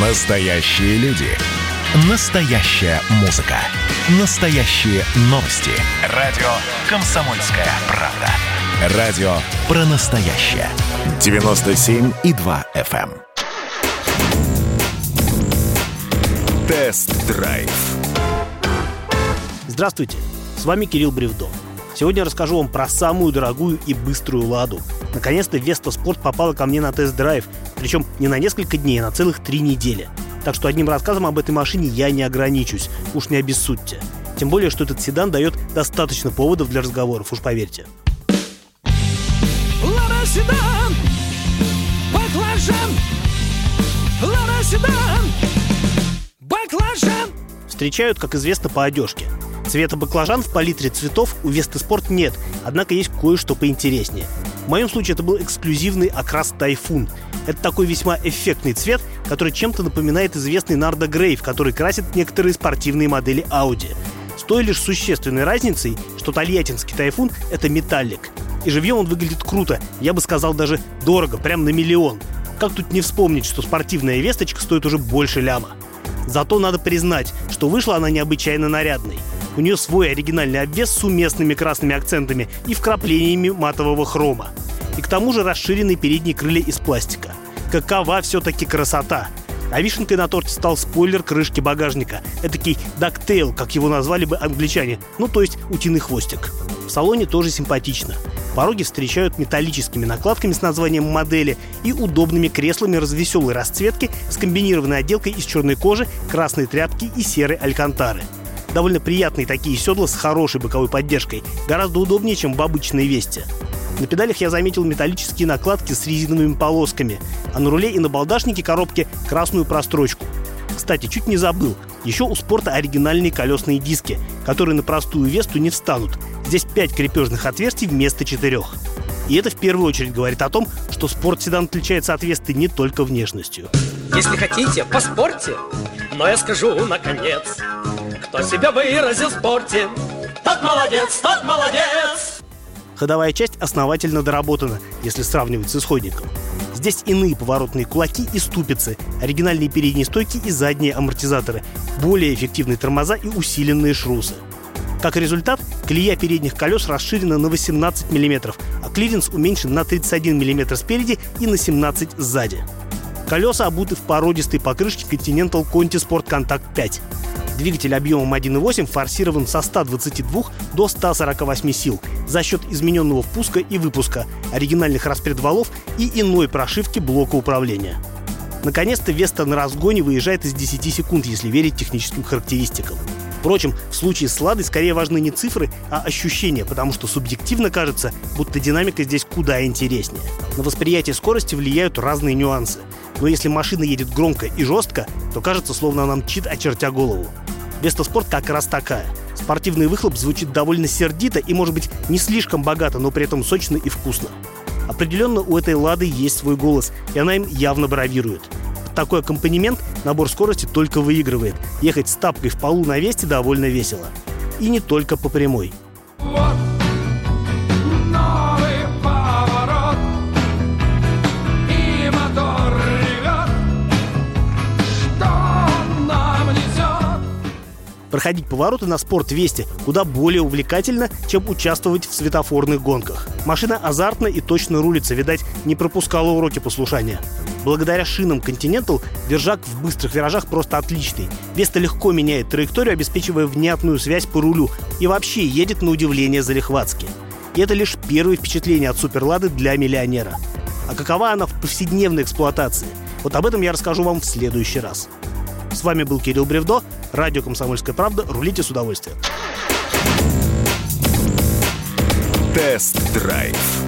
Настоящие люди. Настоящая музыка. Настоящие новости. Радио «Комсомольская правда». Радио про настоящее. 97,2 FM. эм. Тест-драйв. Здравствуйте, с вами Кирилл Бревдо. Сегодня расскажу вам про самую дорогую и быструю «Ладу». Наконец-то Веста Спорт попала ко мне на тест-драйв, причем не на несколько дней, а на целых три недели. Так что одним рассказом об этой машине я не ограничусь, уж не обессудьте. Тем более, что этот седан дает достаточно поводов для разговоров, уж поверьте. Лада Седан, баклажан, Лада Седан, баклажан. Встречают, как известно, по одежке. Цвета баклажан в палитре цветов у Весты Спорт нет, однако есть кое-что поинтереснее. В моем случае это был эксклюзивный окрас Тайфун. Это такой весьма эффектный цвет, который чем-то напоминает известный Нардо Грейв, который красит некоторые спортивные модели Audi. С той лишь существенной разницей, что тольяттинский Тайфун – это металлик. И живьем он выглядит круто, я бы сказал даже дорого, прям на миллион. Как тут не вспомнить, что спортивная весточка стоит уже больше ляма. Зато надо признать, что вышла она необычайно нарядной. У нее свой оригинальный обвес с уместными красными акцентами и вкраплениями матового хрома. И к тому же расширенные передние крылья из пластика. Какова все-таки красота! А вишенкой на торте стал спойлер крышки багажника. Этакий дактейл, как его назвали бы англичане. Ну, то есть утиный хвостик. В салоне тоже симпатично. Пороги встречают металлическими накладками с названием модели и удобными креслами развеселой расцветки с комбинированной отделкой из черной кожи, красной тряпки и серой алькантары. Довольно приятные такие седла с хорошей боковой поддержкой, гораздо удобнее, чем в обычной весте. На педалях я заметил металлические накладки с резиновыми полосками, а на руле и на балдашнике коробки красную прострочку. Кстати, чуть не забыл, еще у спорта оригинальные колесные диски, которые на простую весту не встанут. Здесь 5 крепежных отверстий вместо четырех. И это в первую очередь говорит о том, что спорт-седан отличается от Весты не только внешностью. Если хотите, поспорьте, но я скажу наконец, кто себя выразил в спорте, тот молодец, тот молодец. Ходовая часть основательно доработана, если сравнивать с исходником. Здесь иные поворотные кулаки и ступицы, оригинальные передние стойки и задние амортизаторы, более эффективные тормоза и усиленные шрусы. Как результат, колея передних колес расширена на 18 мм, а клиренс уменьшен на 31 мм спереди и на 17 сзади. Колеса обуты в породистой покрышке Continental Conti Sport Contact 5. Двигатель объемом 1.8 форсирован со 122 до 148 сил за счет измененного впуска и выпуска, оригинальных распредвалов и иной прошивки блока управления. Наконец-то Веста на разгоне выезжает из 10 секунд, если верить техническим характеристикам. Впрочем, в случае с «Ладой» скорее важны не цифры, а ощущения, потому что субъективно кажется, будто динамика здесь куда интереснее. На восприятие скорости влияют разные нюансы. Но если машина едет громко и жестко, то кажется, словно она мчит, очертя голову. Веста Спорт как раз такая. Спортивный выхлоп звучит довольно сердито и, может быть, не слишком богато, но при этом сочно и вкусно. Определенно у этой «Лады» есть свой голос, и она им явно бравирует. Под такой аккомпанемент набор скорости только выигрывает. Ехать с тапкой в полу на весте довольно весело. И не только по прямой. Проходить повороты на спорт Вести куда более увлекательно, чем участвовать в светофорных гонках. Машина азартно и точно рулится, видать, не пропускала уроки послушания. Благодаря шинам Continental держак в быстрых виражах просто отличный. Веста легко меняет траекторию, обеспечивая внятную связь по рулю и вообще едет на удивление залихватски. И это лишь первое впечатление от Суперлады для миллионера. А какова она в повседневной эксплуатации? Вот об этом я расскажу вам в следующий раз. С вами был Кирилл Бревдо, радио «Комсомольская правда». Рулите с удовольствием. Тест-драйв.